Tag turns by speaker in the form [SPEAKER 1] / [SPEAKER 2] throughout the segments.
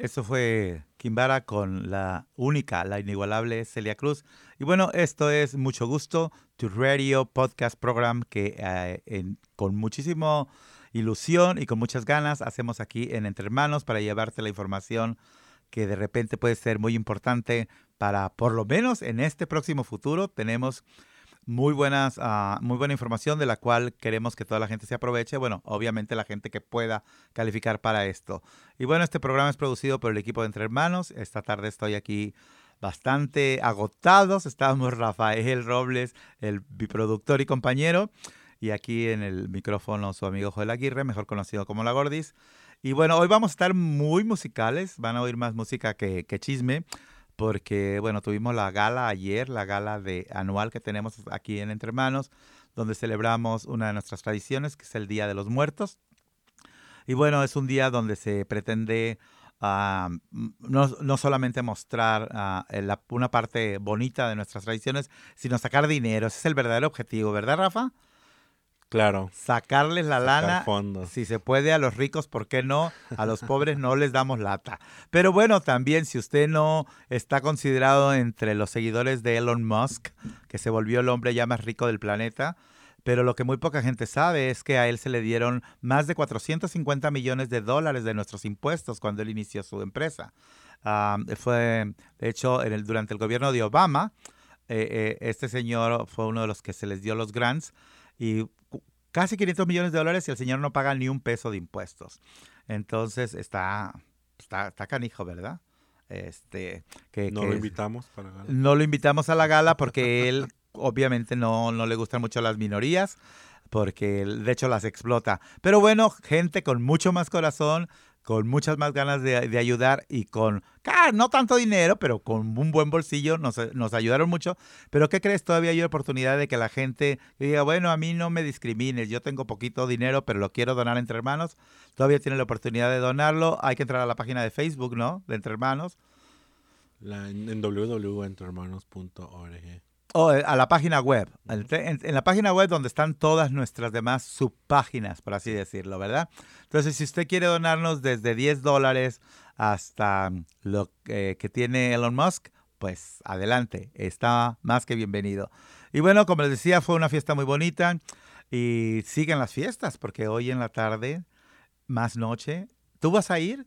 [SPEAKER 1] Eso fue Kimbara con la única, la inigualable Celia Cruz. Y bueno, esto es Mucho Gusto, tu radio podcast program que eh, con muchísimo ilusión y con muchas ganas hacemos aquí en Entre Hermanos para llevarte la información que de repente puede ser muy importante para, por lo menos en este próximo futuro, tenemos muy buenas, ah, muy buena información de la cual queremos que toda la gente se aproveche. Bueno, obviamente la gente que pueda calificar para esto. Y bueno, este programa es producido por el equipo de Entre Hermanos. Esta tarde estoy aquí bastante agotados. Estábamos Rafael Robles, el biproductor y compañero. Y aquí en el micrófono su amigo Joel Aguirre, mejor conocido como La Gordis. Y bueno, hoy vamos a estar muy musicales. Van a oír más música que, que chisme porque bueno, tuvimos la gala ayer, la gala de anual que tenemos aquí en Entre Manos, donde celebramos una de nuestras tradiciones, que es el Día de los Muertos. Y bueno, es un día donde se pretende ah, no, solamente mostrar ah, una parte bonita de nuestras tradiciones, sino sacar dinero. Ese es el verdadero objetivo, ¿verdad, Rafa?
[SPEAKER 2] Claro.
[SPEAKER 1] Sacarles la lana. Si se puede a los ricos, ¿por qué no? A los pobres no les damos lata. Pero bueno, también si usted no está considerado entre los seguidores de Elon Musk, que se volvió el hombre ya más rico del planeta, pero lo que muy poca gente sabe es que a él se le dieron más de 450 millones de dólares de nuestros impuestos cuando él inició su empresa. fue, de hecho, en el, durante el gobierno de Obama, eh, eh, este señor fue uno de los que se les dio los grants y casi 500 millones de dólares y el señor no paga ni un peso de impuestos. Entonces está, está, canijo, ¿verdad? Este,
[SPEAKER 2] que, no lo invitamos para
[SPEAKER 1] gala. No lo invitamos a la gala porque él obviamente no, no le gustan mucho las minorías porque de hecho las explota. Pero bueno, gente con mucho más corazón, con muchas más ganas de, ayudar y con, no tanto dinero, pero con un buen bolsillo, nos, nos, ayudaron mucho. Pero ¿qué crees? Todavía hay oportunidad de que la gente diga, bueno, a mí no me discrimines, yo tengo poquito dinero, pero lo quiero donar entre hermanos. Todavía tiene la oportunidad de donarlo. Hay que entrar a la página de Facebook, ¿no? De Entre Hermanos.
[SPEAKER 2] La, en www.entrehermanos.org.
[SPEAKER 1] O eh, a la página web. En, la página web donde están todas nuestras demás subpáginas, por así decirlo, ¿verdad? Entonces, si usted quiere donarnos desde 10 dólares hasta lo que tiene Elon Musk, pues adelante, está más que bienvenido. Y bueno, como les decía, fue una fiesta muy bonita y siguen las fiestas porque hoy en la tarde, más noche, ¿tú vas a ir?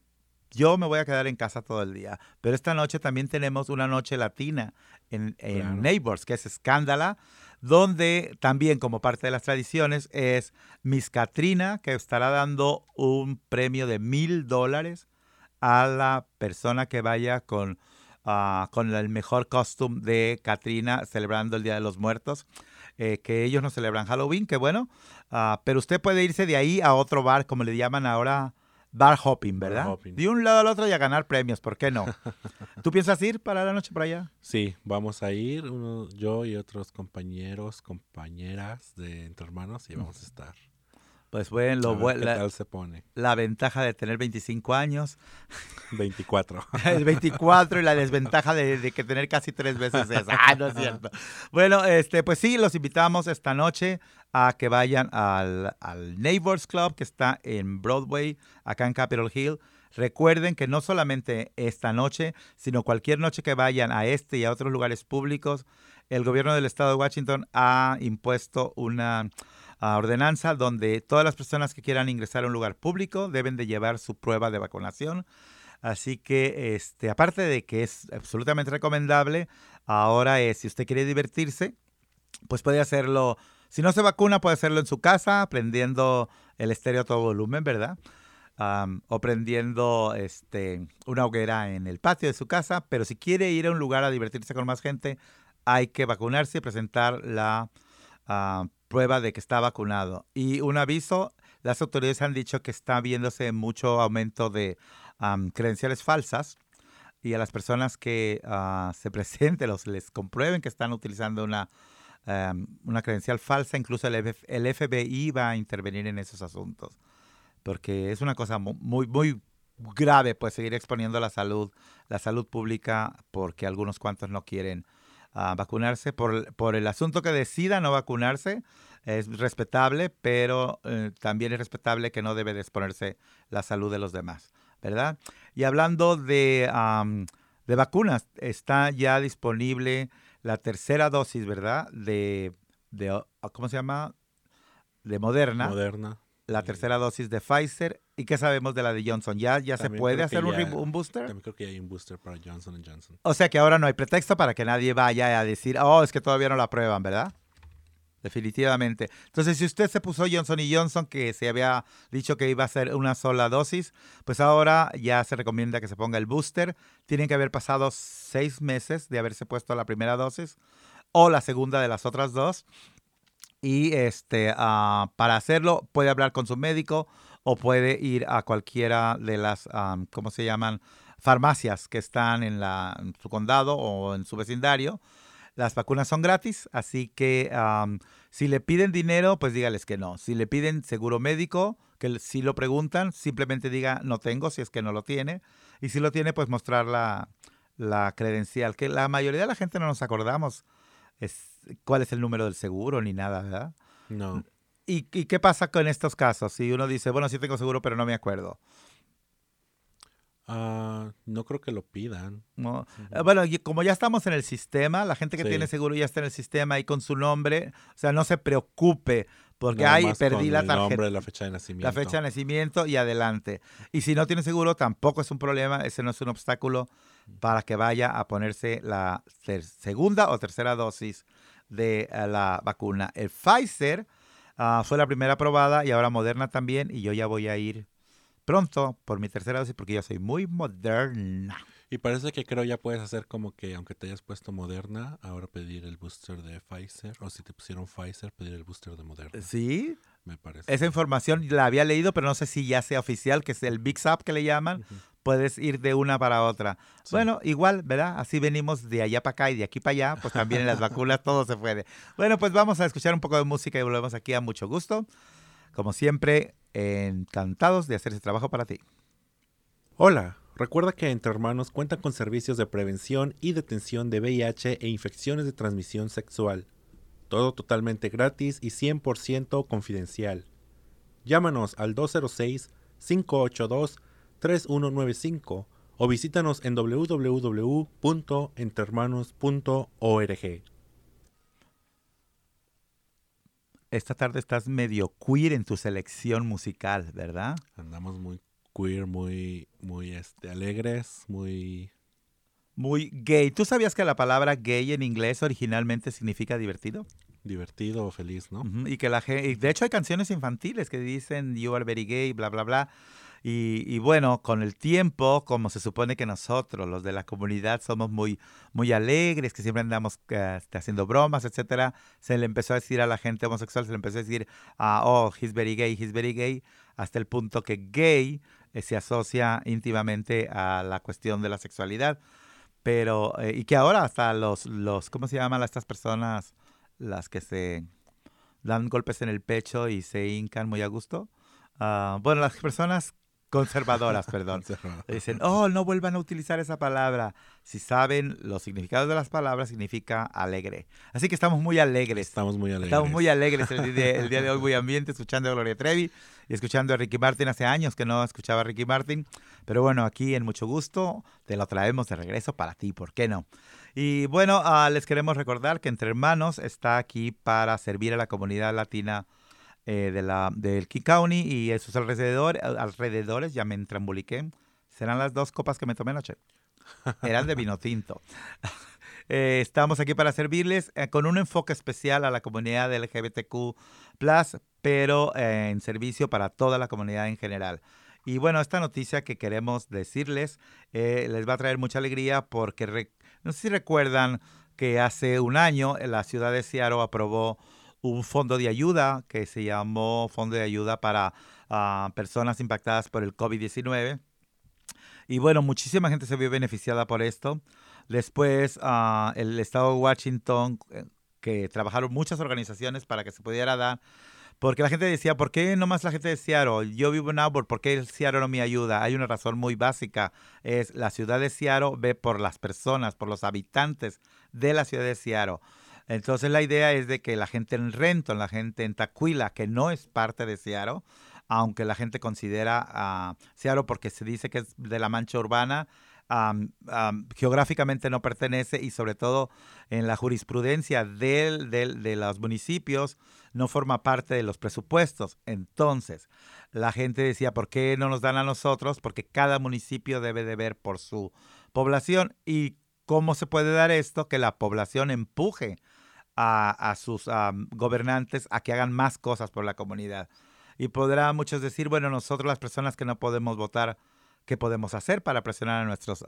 [SPEAKER 1] Yo me voy a quedar en casa todo el día. Pero esta noche también tenemos una noche latina en, Neighbors, que es Escándala, donde también como parte de las tradiciones es Miss Katrina, que estará dando un premio de mil dólares a la persona que vaya con, ah, con el mejor costume de Katrina celebrando el Día de los Muertos. Eh, que ellos no celebran Halloween, que bueno, ah, pero usted puede irse de ahí a otro bar, como le llaman ahora bar hopping, ¿verdad? De un lado al otro y a ganar premios, ¿por qué no? ¿Tú piensas ir para la noche por allá?
[SPEAKER 2] Sí, vamos a ir, yo y otros compañeros, compañeras de Entre Hermanos y vamos a estar.
[SPEAKER 1] Pues bueno, lo
[SPEAKER 2] la, se pone?
[SPEAKER 1] La ventaja de tener 25 años.
[SPEAKER 2] 24.
[SPEAKER 1] el 24 y la desventaja de, que tener casi tres veces esa. Ah, no es cierto. Bueno, este, pues sí, los invitamos esta noche a que vayan al, al Neighbors Club que está en Broadway, acá en Capitol Hill. Recuerden que no solamente esta noche, sino cualquier noche que vayan a este y a otros lugares públicos, el gobierno del estado de Washington ha impuesto una ordenanza donde todas las personas que quieran ingresar a un lugar público deben de llevar su prueba de vacunación. Así que, este, aparte de que es absolutamente recomendable, ahora es, si usted quiere divertirse, pues puede hacerlo, si no se vacuna, puede hacerlo en su casa, prendiendo el estéreo a todo volumen, ¿verdad? o prendiendo este, una hoguera en el patio de su casa, pero si quiere ir a un lugar a divertirse con más gente, hay que vacunarse y presentar la prueba de que está vacunado. Y un aviso, las autoridades han dicho que está viéndose mucho aumento de credenciales falsas y a las personas que ah, se presenten, los les comprueben que están utilizando una, una credencial falsa, incluso el, el, FBI va a intervenir en esos asuntos, porque es una cosa muy, muy grave, pues seguir exponiendo la salud, la salud pública, porque algunos cuantos no quieren a vacunarse por, por, el asunto que decida no vacunarse. Es respetable, pero eh, también es respetable que no debe de exponerse la salud de los demás. ¿verdad? Y hablando de, de vacunas, está ya disponible la tercera dosis, ¿verdad? De, de ¿cómo se llama? De Moderna.
[SPEAKER 2] Moderna.
[SPEAKER 1] La tercera dosis de Pfizer. ¿Y qué sabemos de la de Johnson? ¿Ya, ya se puede hacer un, booster?
[SPEAKER 2] También creo que hay un booster para Johnson Johnson.
[SPEAKER 1] O sea que ahora no hay pretexto para que nadie vaya a decir, oh, es que todavía no la prueban, ¿verdad? Definitivamente. Entonces, si usted se puso Johnson y Johnson, que se había dicho que iba a ser una sola dosis, pues ahora ya se recomienda que se ponga el booster. Tienen que haber pasado seis meses de haberse puesto la primera dosis o la segunda de las otras dos. Y este, ah, para hacerlo, puede hablar con su médico o puede ir a cualquiera de las, ¿cómo se llaman? Farmacias que están en, su condado o en su vecindario las vacunas son gratis, así que si le piden dinero, pues dígales que no. Si le piden seguro médico, que si lo preguntan, simplemente diga no tengo si es que no lo tiene. Y si lo tiene, pues mostrar la, credencial, que la mayoría de la gente no nos acordamos es, cuál es el número del seguro ni nada, ¿verdad?
[SPEAKER 2] No.
[SPEAKER 1] ¿Y, ¿Y, qué pasa con estos casos? Si uno dice, bueno, sí tengo seguro, pero no me acuerdo.
[SPEAKER 2] Ah, no creo que lo pidan.
[SPEAKER 1] No. Eh, bueno, como ya estamos en el sistema, la gente que tiene seguro ya está en el sistema y con su nombre, o sea, no se preocupe porque ahí perdí la tarjeta.
[SPEAKER 2] Nombre, la fecha de nacimiento.
[SPEAKER 1] La fecha de nacimiento y adelante. Y si no tiene seguro, tampoco es un problema, ese no es un obstáculo para que vaya a ponerse la segunda o tercera dosis de eh, la vacuna. El Pfizer ah, fue la primera aprobada y ahora Moderna también y yo ya voy a ir pronto por mi tercera dosis porque yo soy muy moderna.
[SPEAKER 2] Y parece que creo ya puedes hacer como que aunque te hayas puesto Moderna, ahora pedir el booster de Pfizer. O si te pusieron Pfizer, pedir el booster de Moderna.
[SPEAKER 1] Sí.
[SPEAKER 2] Me parece.
[SPEAKER 1] Esa información la había leído, pero no sé si ya sea oficial, que es el Big Up que le llaman. Puedes ir de una para otra. Bueno, igual, ¿verdad? Así venimos de allá para acá y de aquí para allá, pues también en las vacunas todo se puede. Bueno, pues vamos a escuchar un poco de música y volvemos aquí a mucho gusto. Como siempre, encantados de hacer ese trabajo para ti.
[SPEAKER 2] Hola, recuerda que Entre Hermanos cuenta con servicios de prevención y detención de VIH e infecciones de transmisión sexual. Todo totalmente gratis y 100% confidencial. Llámanos al 206-582-3195 o visítanos en www.entrehermanos.org.
[SPEAKER 1] esta tarde estás medio queer en tu selección musical, ¿verdad?
[SPEAKER 2] Andamos muy queer, muy, muy este, alegres, muy...
[SPEAKER 1] Muy gay. ¿Tú sabías que la palabra gay en inglés originalmente significa divertido?
[SPEAKER 2] Divertido o feliz, ¿no?
[SPEAKER 1] Y que la gente... De hecho hay canciones infantiles que dicen you are very gay, bla, bla, bla. Y, bueno, con el tiempo, como se supone que nosotros, los de la comunidad, somos muy, muy alegres, que siempre andamos eh, este, haciendo bromas, etcétera, se le empezó a decir a la gente homosexual, se le empezó a decir, ah, oh, he's very gay, he's very gay, hasta el punto que gay eh, se asocia íntimamente a la cuestión de la sexualidad. Pero, eh, y que ahora hasta los, los, ¿cómo se llaman estas personas? Las que se dan golpes en el pecho y se hincan muy a gusto. Ah, bueno, las personas Conservadoras, perdón. Dicen, oh, no vuelvan a utilizar esa palabra. Si saben los significados de las palabras, significa alegre. Así que estamos muy alegres.
[SPEAKER 2] Estamos muy alegres.
[SPEAKER 1] Estamos muy alegres el día, de hoy, muy ambiente, escuchando a Gloria Trevi y escuchando a Ricky Martin. Hace años que no escuchaba a Ricky Martin. Pero bueno, aquí en mucho gusto te lo traemos de regreso para ti, ¿por qué no? Y bueno, ah, les queremos recordar que Entre Hermanos está aquí para servir a la comunidad latina eh, de la, del King County y sus alrededores, alrededores, ya me entrambuliqué. Serán las dos copas que me tomé anoche. Eran de vino tinto. Eh, estamos aquí para servirles eh, con un enfoque especial a la comunidad LGBTQ, pero en servicio para toda la comunidad en general. Y bueno, esta noticia que queremos decirles les va a traer mucha alegría porque no sé si recuerdan que hace un año la ciudad de Seattle aprobó un fondo de ayuda que se llamó Fondo de Ayuda para ah, Personas Impactadas por el COVID-19. Y bueno, muchísima gente se vio beneficiada por esto. Después, uh, el estado de Washington, eh, que trabajaron muchas organizaciones para que se pudiera dar, porque la gente decía, ¿por qué no más la gente de Seattle? Yo vivo en Auburn, ¿por qué el Seattle no me ayuda? Hay una razón muy básica, es la ciudad de Seattle ve por las personas, por los habitantes de la ciudad de Seattle. Entonces la idea es de que la gente en Renton, la gente en Tacuila, que no es parte de Seattle, aunque la gente considera a Seattle porque se dice que es de la mancha urbana, geográficamente no pertenece y sobre todo en la jurisprudencia del, de los municipios no forma parte de los presupuestos. Entonces, la gente decía, ¿por qué no nos dan a nosotros? Porque cada municipio debe de ver por su población. ¿Y cómo se puede dar esto? Que la población empuje a, sus gobernantes a que hagan más cosas por la comunidad. Y podrán muchos decir, bueno, nosotros las personas que no podemos votar, ¿qué podemos hacer para presionar a nuestros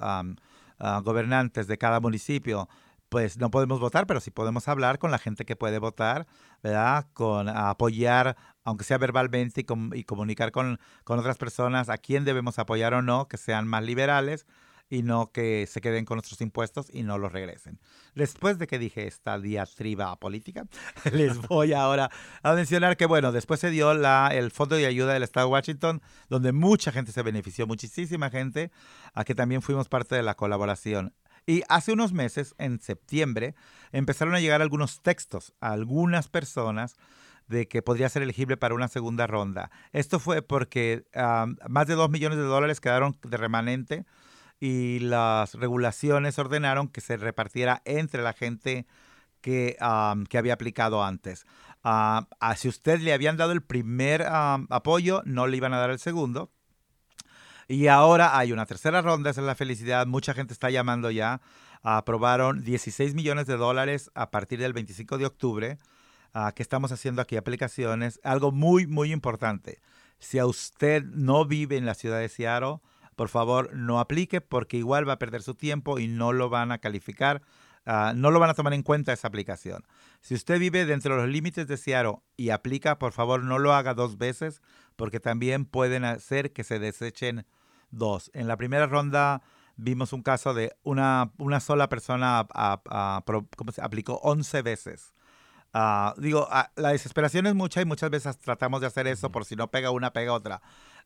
[SPEAKER 1] gobernantes de cada municipio? Pues no podemos votar, pero sí podemos hablar con la gente que puede votar, ¿verdad? Con apoyar, aunque sea verbalmente, y, y comunicar con, con otras personas a quién debemos apoyar o no, que sean más liberales y no que se queden con nuestros impuestos y no los regresen. Después de que dije esta diatriba política, les voy ahora a mencionar que, bueno, después se dio la, el Fondo de Ayuda del Estado de Washington, donde mucha gente se benefició, muchísima gente, a que también fuimos parte de la colaboración. Y hace unos meses, en septiembre, empezaron a llegar algunos textos a algunas personas de que podría ser elegible para una segunda ronda. Esto fue porque más de 2 millones de dólares quedaron de remanente y las regulaciones ordenaron que se repartiera entre la gente que, que había aplicado antes. Uh, si usted le habían dado el primer apoyo, no le iban a dar el segundo. Y ahora hay una tercera ronda, esa es la felicidad. Mucha gente está llamando ya. aprobaron 16 millones de dólares a partir del 25 de octubre, que estamos haciendo aquí aplicaciones. Algo muy, muy importante. Si a usted no vive en la ciudad de Seattle, por favor no aplique porque igual va a perder su tiempo y no lo van a calificar, ah, no lo van a tomar en cuenta esa aplicación. Si usted vive dentro de los límites de Seattle y aplica, por favor no lo haga dos veces porque también pueden hacer que se desechen dos. En la primera ronda vimos un caso de una, una sola persona se aplicó 11 veces. Ah, digo, ah, la desesperación es mucha y muchas veces tratamos de hacer eso por si no pega una, pega otra.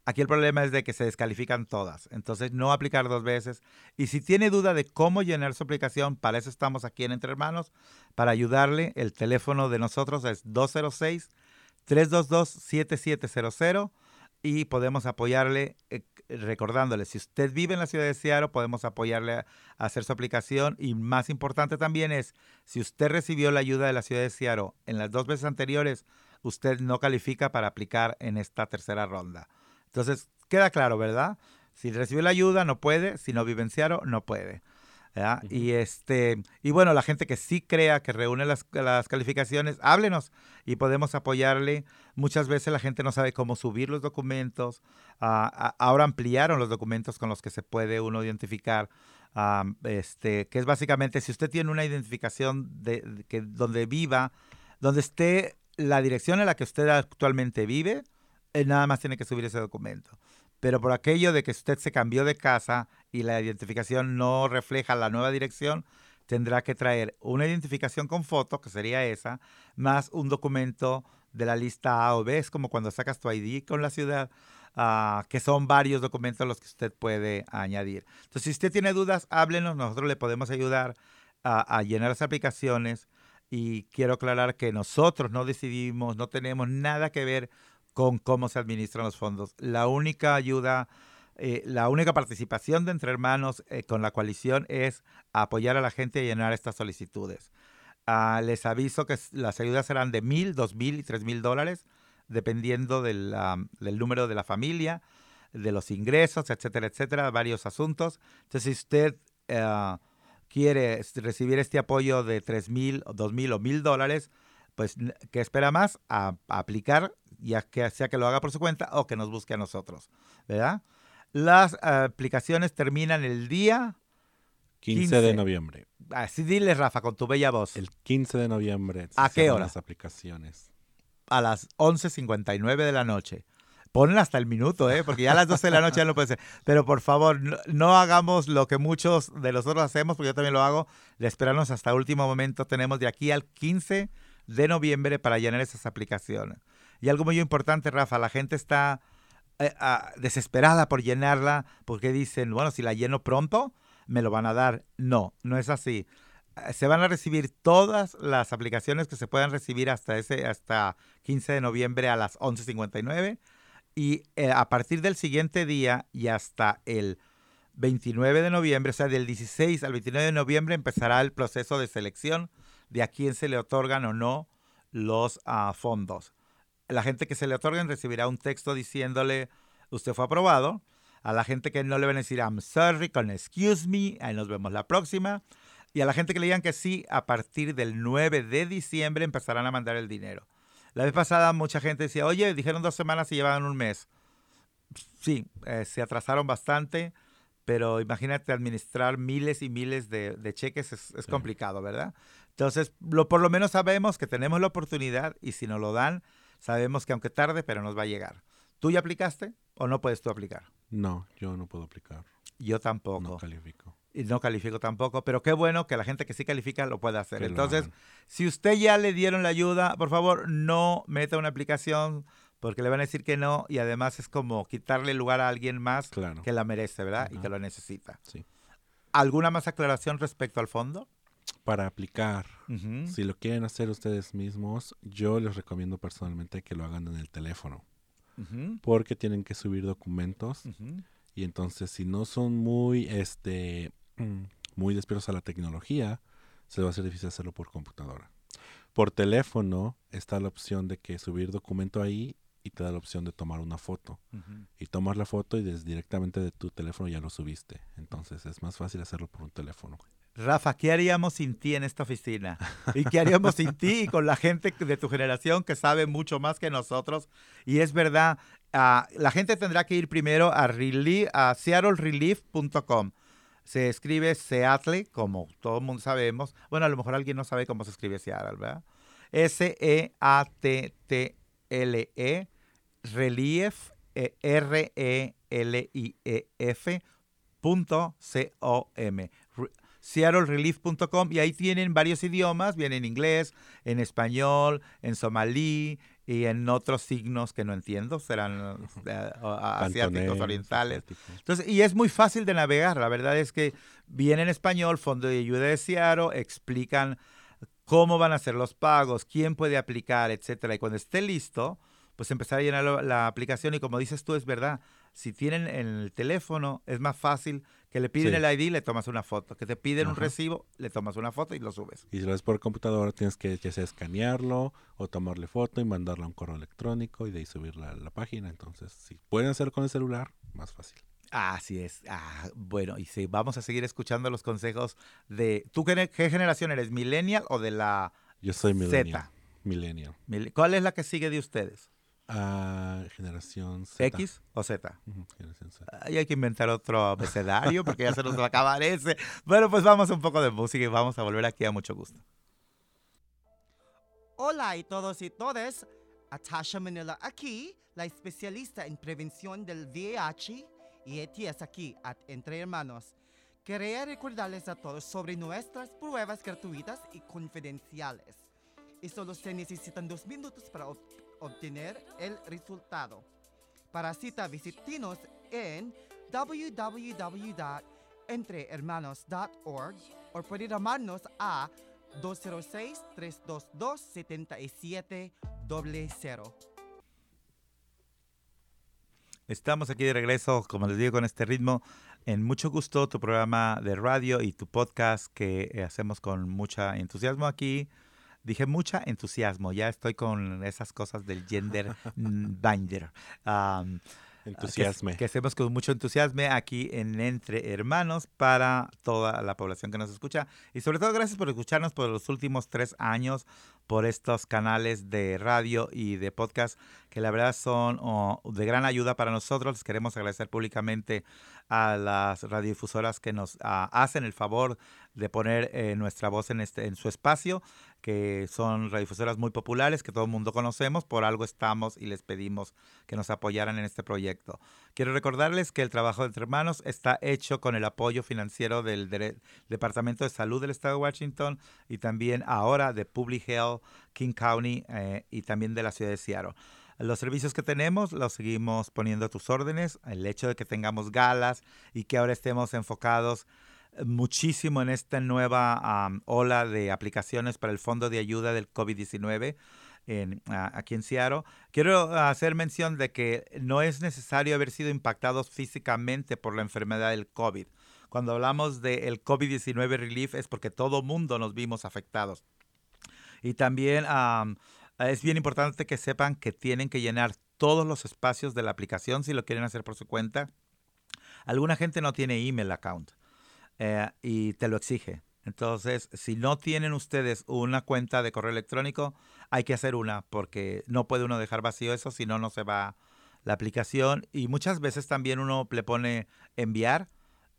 [SPEAKER 1] Aquí el problema es de que se descalifican todas. Entonces, no aplicar dos veces. Y si tiene duda de cómo llenar su aplicación, para eso estamos aquí en Entre Hermanos, para ayudarle. El teléfono de nosotros es 206-322-7700 y podemos apoyarle eh, recordándole, si usted vive en la ciudad de Seattle, podemos apoyarle a hacer su aplicación y más importante también es, si usted recibió la ayuda de la ciudad de Seattle en las dos veces anteriores, usted no califica para aplicar en esta tercera ronda. Entonces, queda claro, ¿verdad? Si recibe la ayuda, no puede. Si no vive en Seattle, no puede. Y este, y bueno, la gente que sí crea que reúne las, calificaciones, háblenos y podemos apoyarle. Muchas veces la gente no sabe cómo subir los documentos. Ah, ahora ampliaron los documentos con los que se puede uno identificar. este, que es básicamente si usted tiene una identificación de, que donde viva, donde esté la dirección en la que usted actualmente vive, nada más tiene que subir ese documento. Pero por aquello de que usted se cambió de casa y la identificación no refleja la nueva dirección, tendrá que traer una identificación con foto, que sería esa, más un documento de la lista A o B. Es como cuando sacas tu ID con la ciudad, ah, que son varios documentos los que usted puede añadir. Entonces, si usted tiene dudas, háblenos, nosotros le podemos ayudar a, a llenar las aplicaciones. Y quiero aclarar que nosotros no decidimos, no tenemos nada que ver con cómo se administran los fondos. La única ayuda, eh, la única participación de Entre Hermanos eh, con la coalición es apoyar a la gente a llenar estas solicitudes. Ah, les aviso que las ayudas serán de mil, dos mil y tres mil dólares, dependiendo del, número de la familia, de los ingresos, etcétera, etcétera, varios asuntos. Entonces, si usted eh, quiere recibir este apoyo de tres mil, dos mil o mil dólares, pues, ¿qué espera más? A, aplicar, ya que sea que lo haga por su cuenta o que nos busque a nosotros, ¿verdad? Las aplicaciones terminan el día
[SPEAKER 2] 15, de noviembre.
[SPEAKER 1] Así dile, Rafa, con tu bella voz.
[SPEAKER 2] El 15 de noviembre.
[SPEAKER 1] ¿A qué hora?
[SPEAKER 2] Las aplicaciones.
[SPEAKER 1] A las 11.59 de la noche. Ponen hasta el minuto, ¿eh? porque ya a las 12 de la noche ya no puede ser. Pero por favor, no, hagamos lo que muchos de nosotros hacemos, porque yo también lo hago, de esperarnos hasta último momento. Tenemos de aquí al 15 de noviembre para llenar esas aplicaciones. Y algo muy importante, Rafa, la gente está eh, ah, desesperada por llenarla porque dicen, bueno, si la lleno pronto, me lo van a dar. No, no es así. Eh, se van a recibir todas las aplicaciones que se puedan recibir hasta ese hasta 15 de noviembre a las 11:59 y eh, a partir del siguiente día y hasta el 29 de noviembre, o sea, del 16 al 29 de noviembre empezará el proceso de selección de a quién se le otorgan o no los ah, fondos. La gente que se le otorguen recibirá un texto diciéndole, usted fue aprobado. A la gente que no le van a decir, I'm sorry, con excuse me, ahí nos vemos la próxima. Y a la gente que le digan que sí, a partir del 9 de diciembre empezarán a mandar el dinero. La vez pasada mucha gente decía, oye, dijeron dos semanas y llevaban un mes. Sí, eh, se atrasaron bastante, pero imagínate administrar miles y miles de, cheques es, complicado, ¿verdad? Entonces, lo, por lo menos sabemos que tenemos la oportunidad y si nos lo dan, sabemos que aunque tarde, pero nos va a llegar. ¿Tú ya aplicaste o no puedes tú aplicar?
[SPEAKER 2] No, yo no puedo aplicar.
[SPEAKER 1] Yo tampoco.
[SPEAKER 2] No califico.
[SPEAKER 1] Y no califico tampoco, pero qué bueno que la gente que sí califica lo pueda hacer. Entonces, si usted ya le dieron la ayuda, por favor, no meta una aplicación porque le van a decir que no y además es como quitarle lugar a alguien más que la merece, ¿verdad? Y que lo necesita.
[SPEAKER 2] Sí.
[SPEAKER 1] ¿Alguna más aclaración respecto al fondo?
[SPEAKER 2] Para aplicar, si lo quieren hacer ustedes mismos, yo les recomiendo personalmente que lo hagan en el teléfono. Porque tienen que subir documentos. Y entonces, si no son muy, este, muy despiertos a la tecnología, se va a hacer difícil hacerlo por computadora. Por teléfono está la opción de que subir documento ahí y te da la opción de tomar una foto. Y tomar la foto y desde directamente de tu teléfono ya lo subiste. Entonces es más fácil hacerlo por un teléfono.
[SPEAKER 1] Rafa, ¿qué haríamos sin ti en esta oficina? ¿Y qué haríamos sin ti y con la gente de tu generación que sabe mucho más que nosotros? Y es verdad, ah, la gente tendrá que ir primero a, a seattlерelief.com. Se escribe Seattle, como todo el mundo sabemos. Bueno, a lo mejor alguien no sabe cómo se escribe Seattle, ¿verdad? S-E-A-T-T-L-E, relief, R-E-L-I-E-F, punto C-O-M seattlerelief.com y ahí tienen varios idiomas, vienen en inglés, en español, en somalí y en otros signos que no entiendo, serán eh, asiáticos, orientales. Entonces, y es muy fácil de navegar, la verdad es que viene en español, Fondo de Ayuda de Seattle, explican cómo van a ser los pagos, quién puede aplicar, etcétera, y cuando esté listo, pues empezar a llenar la aplicación y como dices tú, es verdad, si tienen en el teléfono, es más fácil que le piden el ID, le tomas una foto. Que te piden un recibo, le tomas una foto y lo subes.
[SPEAKER 2] Y si lo ves por computadora, tienes que ya sea escanearlo o tomarle foto y mandarlo a un correo electrónico y de ahí subirla a la página. Entonces, si pueden hacer con el celular, más fácil.
[SPEAKER 1] Así es. Ah, bueno, y si vamos a seguir escuchando los consejos de... ¿Tú qué, qué generación eres? ¿Millennial o de la
[SPEAKER 2] Yo soy millennial. Z? Millennial.
[SPEAKER 1] ¿Cuál es la que sigue de ustedes?
[SPEAKER 2] Generación Z.
[SPEAKER 1] ¿X o Z? hay que inventar otro abecedario porque ya se nos va a acabar ese. Bueno, pues vamos a un poco de música y vamos a volver aquí a mucho gusto.
[SPEAKER 3] Hola y todos y todas. Atasha Manila aquí, la especialista en prevención del VIH y ETS aquí at Entre Hermanos. Quería recordarles a todos sobre nuestras pruebas gratuitas y confidenciales. Y solo se necesitan dos minutos para obtener el resultado. Para cita, visítenos en www.entrehermanos.org o puede llamarnos a 206-322-7700.
[SPEAKER 1] Estamos aquí de regreso, como les digo, con este ritmo. En mucho gusto tu programa de radio y tu podcast que hacemos con mucha entusiasmo aquí Dije mucha entusiasmo, ya estoy con esas cosas del gender binder.
[SPEAKER 2] Entusiasme.
[SPEAKER 1] Que, hacemos con mucho entusiasmo aquí en Entre Hermanos para toda la población que nos escucha. Y sobre todo gracias por escucharnos por los últimos tres años, por estos canales de radio y de podcast que la verdad son oh, de gran ayuda para nosotros. Les queremos agradecer públicamente a las radiodifusoras que nos ah, hacen el favor de poner eh, nuestra voz en, este, en su espacio que son radiodifusoras muy populares, que todo el mundo conocemos, por algo estamos y les pedimos que nos apoyaran en este proyecto. Quiero recordarles que el trabajo de Entre Hermanos está hecho con el apoyo financiero del Departamento de Salud del Estado de Washington y también ahora de Public Health, King County eh, y también de la ciudad de Seattle. Los servicios que tenemos los seguimos poniendo a tus órdenes. El hecho de que tengamos galas y que ahora estemos enfocados muchísimo en esta nueva ola de aplicaciones para el Fondo de Ayuda del COVID-19 en, a- aquí en Seattle. Quiero hacer mención de que no es necesario haber sido impactados físicamente por la enfermedad del COVID. Cuando hablamos del COVID-19 relief es porque todo mundo nos vimos afectados. Y también am, es bien importante que sepan que tienen que llenar todos los espacios de la aplicación si lo quieren hacer por su cuenta. Alguna gente no tiene email account eh, y te lo exige. Entonces, si no tienen ustedes una cuenta de correo electrónico, hay que hacer una porque no puede uno dejar vacío eso, si no, no se va la aplicación. Y muchas veces también uno le pone enviar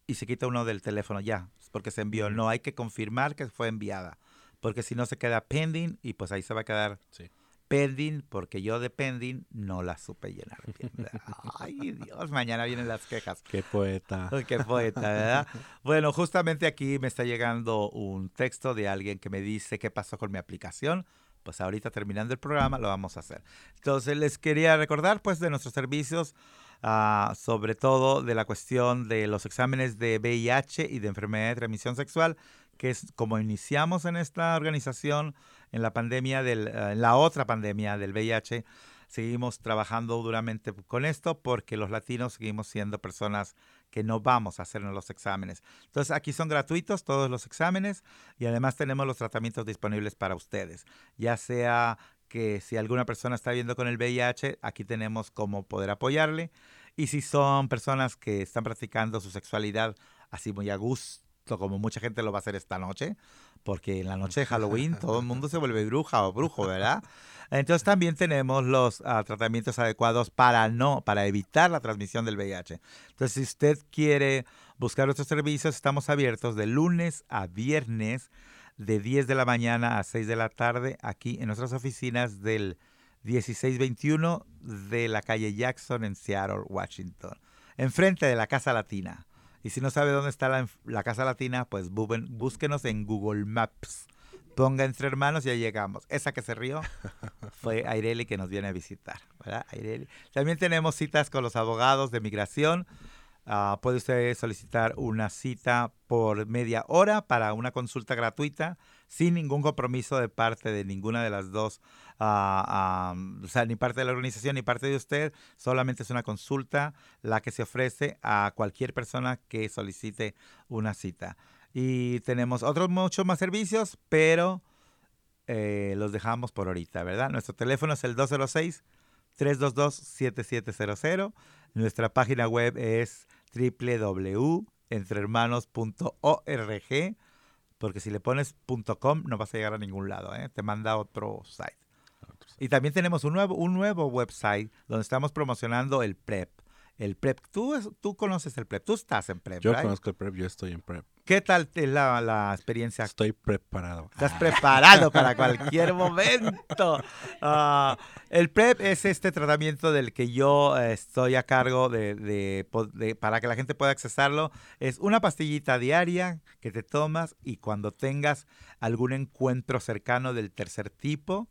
[SPEAKER 1] y se quita uno del teléfono ya, porque se envió. No hay que confirmar que fue enviada, porque si no se queda pending y pues ahí se va a quedar
[SPEAKER 2] Sí.
[SPEAKER 1] pending, porque yo de pending no la supe llenar bien. Ay, Dios, mañana vienen las quejas.
[SPEAKER 2] Qué poeta.
[SPEAKER 1] Qué poeta, ¿verdad? Bueno, justamente aquí me está llegando un texto de alguien que me dice qué pasó con mi aplicación. Pues ahorita terminando el programa lo vamos a hacer. Entonces les quería recordar pues de nuestros servicios, ah, sobre todo de la cuestión de los exámenes de VIH y de enfermedad de transmisión sexual, que es como iniciamos en esta organización en la pandemia del, eh, en la otra pandemia del VIH. Seguimos trabajando duramente con esto porque los latinos seguimos siendo personas que no vamos a hacernos los exámenes. Entonces aquí son gratuitos todos los exámenes y además tenemos los tratamientos disponibles para ustedes. Ya sea que si alguna persona está viendo con el VIH, aquí tenemos cómo poder apoyarle. Y si son personas que están practicando su sexualidad así muy a gusto, como mucha gente lo va a hacer esta noche, porque en la noche de Halloween todo el mundo se vuelve bruja o brujo, ¿verdad? Entonces también tenemos los ah, tratamientos adecuados para no, para evitar la transmisión del VIH. Entonces, si usted quiere buscar nuestros servicios, estamos abiertos de lunes a viernes de 10 de la mañana a 6 de la tarde aquí en nuestras oficinas del 1621 de la calle Jackson en Seattle, Washington, enfrente de la Casa Latina. Y si no sabe dónde está la, la Casa Latina, pues buben- búsquenos en Google Maps. Ponga entre hermanos y ahí llegamos. Esa que se rió fue Aireli que nos viene a visitar, ¿verdad? Aireli. También tenemos citas con los abogados de migración. Ah, puede usted solicitar una cita por media hora para una consulta gratuita sin ningún compromiso de parte de ninguna de las dos, ah, ah, o sea, ni parte de la organización ni parte de usted. Solamente es una consulta la que se ofrece a cualquier persona que solicite una cita. Y tenemos otros muchos más servicios, pero eh, los dejamos por ahorita, ¿verdad? Nuestro teléfono es el 206-322-7700. Nuestra página web es www.entrehermanos.org porque si le pones .com no vas a llegar a ningún lado, ¿eh? te manda a otro site. Y también tenemos un nuevo, un nuevo website donde estamos promocionando el PrEP. El PrEP, tú, tú conoces el PrEP, tú estás en PrEP,
[SPEAKER 2] Yo
[SPEAKER 1] right?
[SPEAKER 2] conozco el prep, yo estoy en prep.
[SPEAKER 1] ¿Qué tal te- la, la experiencia
[SPEAKER 2] Estoy preparado.
[SPEAKER 1] Estás preparado para cualquier momento. Ah, el PrEP es este tratamiento del que yo eh, estoy a cargo de, de po- de- para que la gente pueda accesarlo. Es una pastillita diaria que te tomas y cuando tengas algún encuentro cercano del tercer tipo,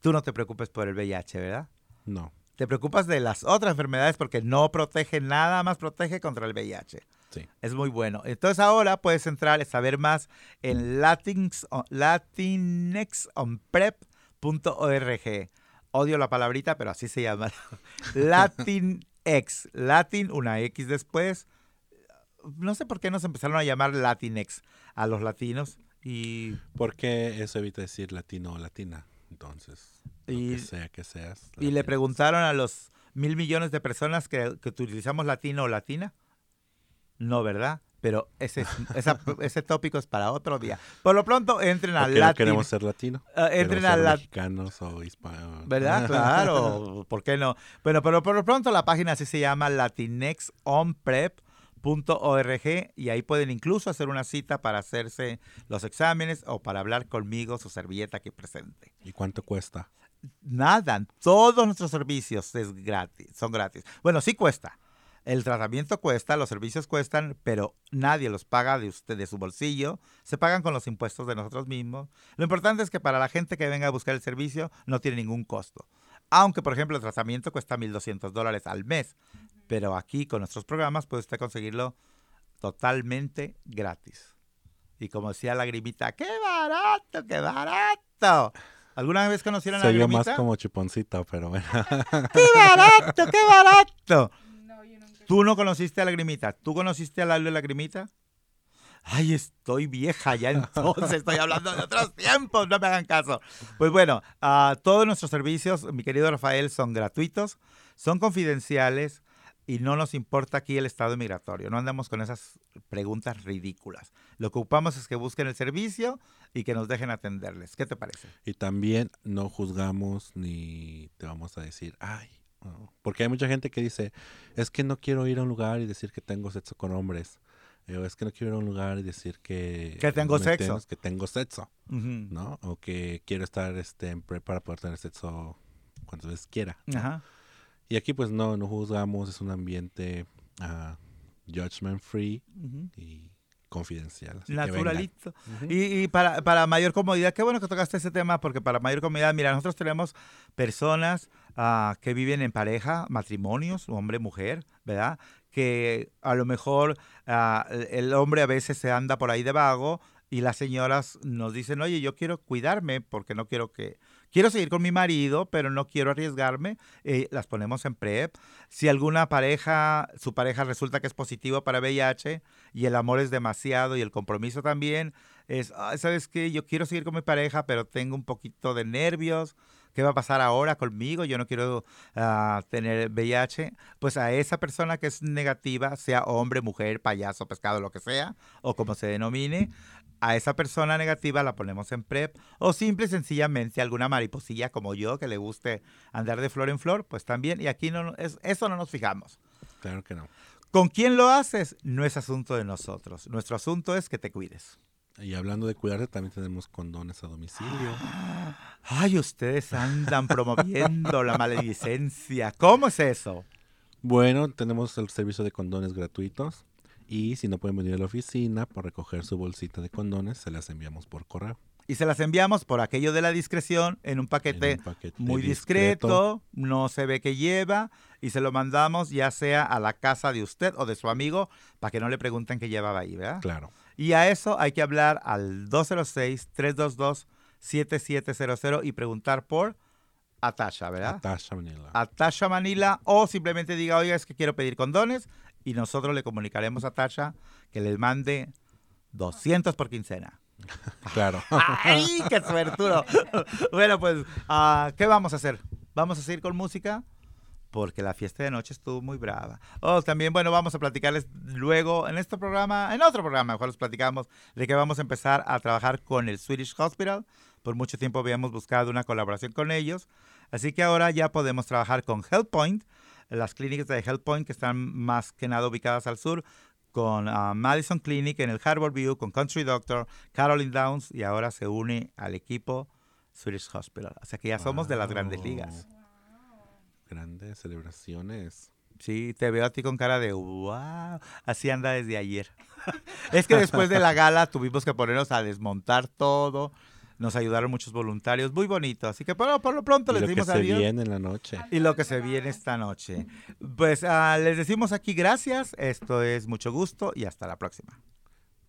[SPEAKER 1] tú no te preocupes por el VIH, ¿verdad?
[SPEAKER 2] No.
[SPEAKER 1] Te preocupas de las otras enfermedades porque no protege nada más, protege contra el VIH.
[SPEAKER 2] Sí.
[SPEAKER 1] Es muy bueno. Entonces ahora puedes entrar y saber más en latins, latinxonprep.org. Odio la palabrita, pero así se llama. Latinx. Latin, una X después. No sé por qué nos empezaron a llamar Latinx a los latinos. Y,
[SPEAKER 2] Porque eso evita decir latino o latina. Entonces, lo
[SPEAKER 1] Y-
[SPEAKER 2] que sea que seas.
[SPEAKER 1] y le preguntaron a los mil millones de personas que, que utilizamos latino o latina. No, ¿verdad? Pero ese, es- esa- ese tópico es para otro día. Por lo pronto, entren a
[SPEAKER 2] no
[SPEAKER 1] Latin.
[SPEAKER 2] queremos ser latino.
[SPEAKER 1] ah, entren a la,
[SPEAKER 2] mexicanos o hispanos.
[SPEAKER 1] ¿Verdad? Claro. ¿Por qué no? Bueno, pero por lo pronto la página así se llama latinexonprep.org y ahí pueden incluso hacer una cita para hacerse los exámenes o para hablar conmigo, su servilleta aquí presente.
[SPEAKER 2] ¿Y cuánto cuesta?
[SPEAKER 1] Nada, todos nuestros servicios es gratis, son gratis. Bueno, sí cuesta. El tratamiento cuesta, los servicios cuestan, pero nadie los paga de usted de su bolsillo. Se pagan con los impuestos de nosotros mismos. Lo importante es que para la gente que venga a buscar el servicio no tiene ningún costo. Aunque, por ejemplo, el tratamiento cuesta 1.200 dólares al mes. Pero aquí con nuestros programas puede usted conseguirlo totalmente gratis. Y como decía Lagrimita, ¡qué barato, qué barato! ¿Alguna vez conocieron a
[SPEAKER 2] Se
[SPEAKER 1] la
[SPEAKER 2] vio más
[SPEAKER 1] Lagrimita?
[SPEAKER 2] como chuponcito, pero bueno.
[SPEAKER 1] ¡Qué barato, qué barato! Tú no conociste a Lagrimita. ¿Tú conociste a Lalo Lagrimita? Ay, estoy vieja ya entonces, estoy hablando de otros tiempos, no me hagan caso. Pues bueno, ah, todos nuestros servicios, mi querido Rafael, son gratuitos, son confidenciales y no nos importa aquí el estado migratorio. No andamos con esas preguntas ridículas. Lo que ocupamos es que busquen el servicio y que nos dejen atenderles. ¿Qué te parece?
[SPEAKER 2] Y también no juzgamos ni te vamos a decir, ay, no". Porque hay mucha gente que dice, es que no quiero ir a un lugar y decir que tengo sexo con hombres. Eh, O es que no quiero ir a un lugar y decir que...
[SPEAKER 1] Que tengo sexo.
[SPEAKER 2] Que tengo sexo. ¿no? O que quiero estar este, en pre para poder tener sexo cuantas veces quiera.
[SPEAKER 1] Ajá.
[SPEAKER 2] Y aquí pues no, no juzgamos, es un ambiente ah, judgment free
[SPEAKER 1] Ujú.
[SPEAKER 2] y confidencial.
[SPEAKER 1] Naturalito. Y, y para, para mayor comodidad, qué bueno que tocaste ese tema, porque para mayor comodidad, mira, nosotros tenemos personas ah, que viven en pareja, matrimonios, hombre, mujer, ¿verdad? Que a lo mejor ah, el- el hombre a veces se anda por ahí de vago y las señoras nos dicen, oye, yo quiero cuidarme porque no quiero que... Quiero seguir con mi marido, pero no quiero arriesgarme. eh, las ponemos en PrEP. Si alguna pareja, su pareja resulta que es positivo para VIH y el amor es demasiado y el compromiso también, es, "Ay, ¿sabes qué? Yo quiero seguir con mi pareja, pero tengo un poquito de nervios. ¿Qué va a pasar ahora conmigo? Yo no quiero ah, tener VIH. Pues a esa persona que es negativa, sea hombre, mujer, payaso, pescado, lo que sea, o como se denomine, a esa persona negativa la ponemos en PrEP. O simple y sencillamente alguna mariposilla como yo que le guste andar de flor en flor, pues también. Y aquí no, es, eso no nos fijamos.
[SPEAKER 2] Claro que no.
[SPEAKER 1] ¿Con quién lo haces? No es asunto de nosotros. Nuestro asunto es que te cuides.
[SPEAKER 2] Y hablando de cuidarse, también tenemos condones a domicilio.
[SPEAKER 1] Ay, ustedes andan promoviendo la maledicencia. ¿Cómo es eso?
[SPEAKER 2] Bueno, tenemos el servicio de condones gratuitos. Y si no pueden venir a la oficina por recoger su bolsita de condones, se las enviamos por correo.
[SPEAKER 1] Y se las enviamos por aquello de la discreción en un paquete,
[SPEAKER 2] En un paquete
[SPEAKER 1] muy discreto, no se ve que lleva, y se lo mandamos ya sea a la casa de usted o de su amigo, para que no le pregunten qué llevaba ahí, ¿verdad?
[SPEAKER 2] Claro.
[SPEAKER 1] Y a eso hay que hablar al 206-322-7700 y preguntar por Atasha, ¿verdad?
[SPEAKER 2] Natasha Manila.
[SPEAKER 1] a Tasha Manila o simplemente diga, oiga, es que quiero pedir condones y nosotros le comunicaremos a Tasha que les mande 200 por quincena.
[SPEAKER 2] Claro.
[SPEAKER 1] ¡Ay, qué suertudo! bueno, pues, ah, ¿qué vamos a hacer? ¿Vamos a seguir con música? Porque la fiesta de noche estuvo muy brava. Oh, también, bueno, vamos a platicarles luego en este programa, en otro programa, mejor les platicamos de que vamos a empezar a trabajar con el Swedish Hospital. Por mucho tiempo habíamos buscado una colaboración con ellos. Así que ahora ya podemos trabajar con HealthPoint, las clínicas de HealthPoint que están más que nada ubicadas al sur, con ah, Madison Clinic en el Harbor View, con Country Doctor, Caroline Downs y ahora se une al equipo Swedish Hospital. O sea que ya somos de las grandes
[SPEAKER 2] Wow.
[SPEAKER 1] ligas.
[SPEAKER 2] Grandes celebraciones.
[SPEAKER 1] Sí, te veo a ti con cara de wow. Así anda desde ayer. es que después de la gala tuvimos que ponernos a desmontar todo. Nos ayudaron muchos voluntarios, muy bonito. Así que por, por lo pronto
[SPEAKER 2] Y
[SPEAKER 1] les
[SPEAKER 2] lo que se
[SPEAKER 1] adiós.
[SPEAKER 2] viene en la noche.
[SPEAKER 1] Y lo que se viene esta noche. Pues ah, les decimos aquí gracias. Esto es mucho gusto y hasta la próxima.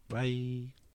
[SPEAKER 2] Bye.